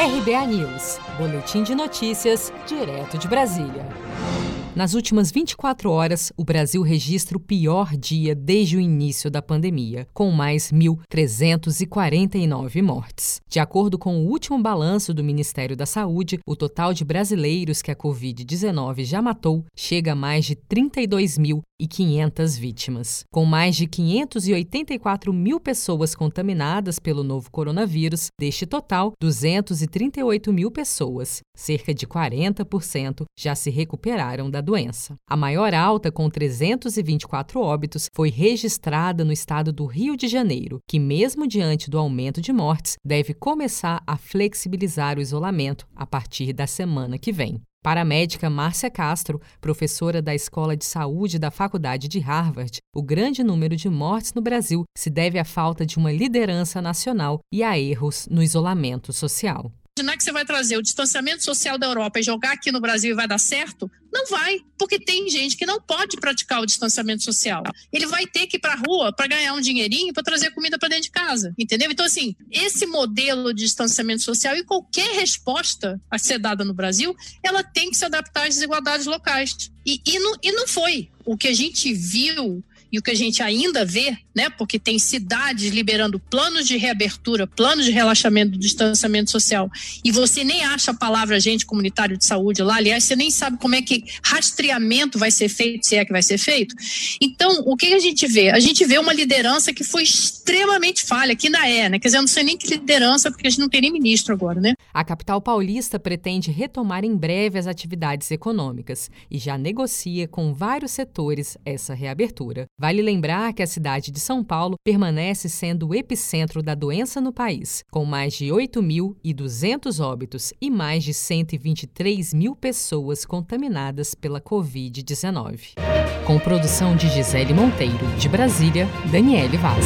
RBA News, Boletim de Notícias, direto de Brasília. Nas últimas 24 horas, o Brasil registra o pior dia desde o início da pandemia, com mais 1.349 mortes. De acordo com o último balanço do Ministério da Saúde, o total de brasileiros que a Covid-19 já matou chega a mais de 32.500 vítimas. Com mais de 584 mil pessoas contaminadas pelo novo coronavírus, deste total, 238 mil pessoas, cerca de 40%, já se recuperaram da doença. A maior alta, com 324 óbitos, foi registrada no estado do Rio de Janeiro, que, mesmo diante do aumento de mortes, deve começar a flexibilizar o isolamento a partir da semana que vem. Para médica Márcia Castro, professora da Escola de Saúde da Faculdade de Harvard, o grande número de mortes no Brasil se deve à falta de uma liderança nacional e a erros no isolamento social imaginar que você vai trazer o distanciamento social da Europa e jogar aqui no Brasil e vai dar certo? Não vai, porque tem gente que não pode praticar o distanciamento social. Ele vai ter que ir para a rua para ganhar um dinheirinho para trazer comida para dentro de casa, entendeu? Então, assim, esse modelo de distanciamento social e qualquer resposta a ser dada no Brasil, ela tem que se adaptar às desigualdades locais. E, e, não, e não foi. O que a gente viu e o que a gente ainda vê, né, porque tem cidades liberando planos de reabertura, planos de relaxamento do distanciamento social, e você nem acha a palavra agente comunitário de saúde lá, aliás, você nem sabe como é que rastreamento vai ser feito, se é que vai ser feito. Então, o que a gente vê? A gente vê uma liderança que foi extremamente falha, que ainda é, né? Quer dizer, eu não sei nem que liderança, porque a gente não tem nem ministro agora, né? A capital paulista pretende retomar em breve as atividades econômicas e já negocia com vários setores essa reabertura. Vale lembrar que a cidade de São Paulo permanece sendo o epicentro da doença no país, com mais de 8.200 óbitos e mais de 123 mil pessoas contaminadas pela Covid-19. Com produção de Gisele Monteiro, de Brasília, Daniele Vaz.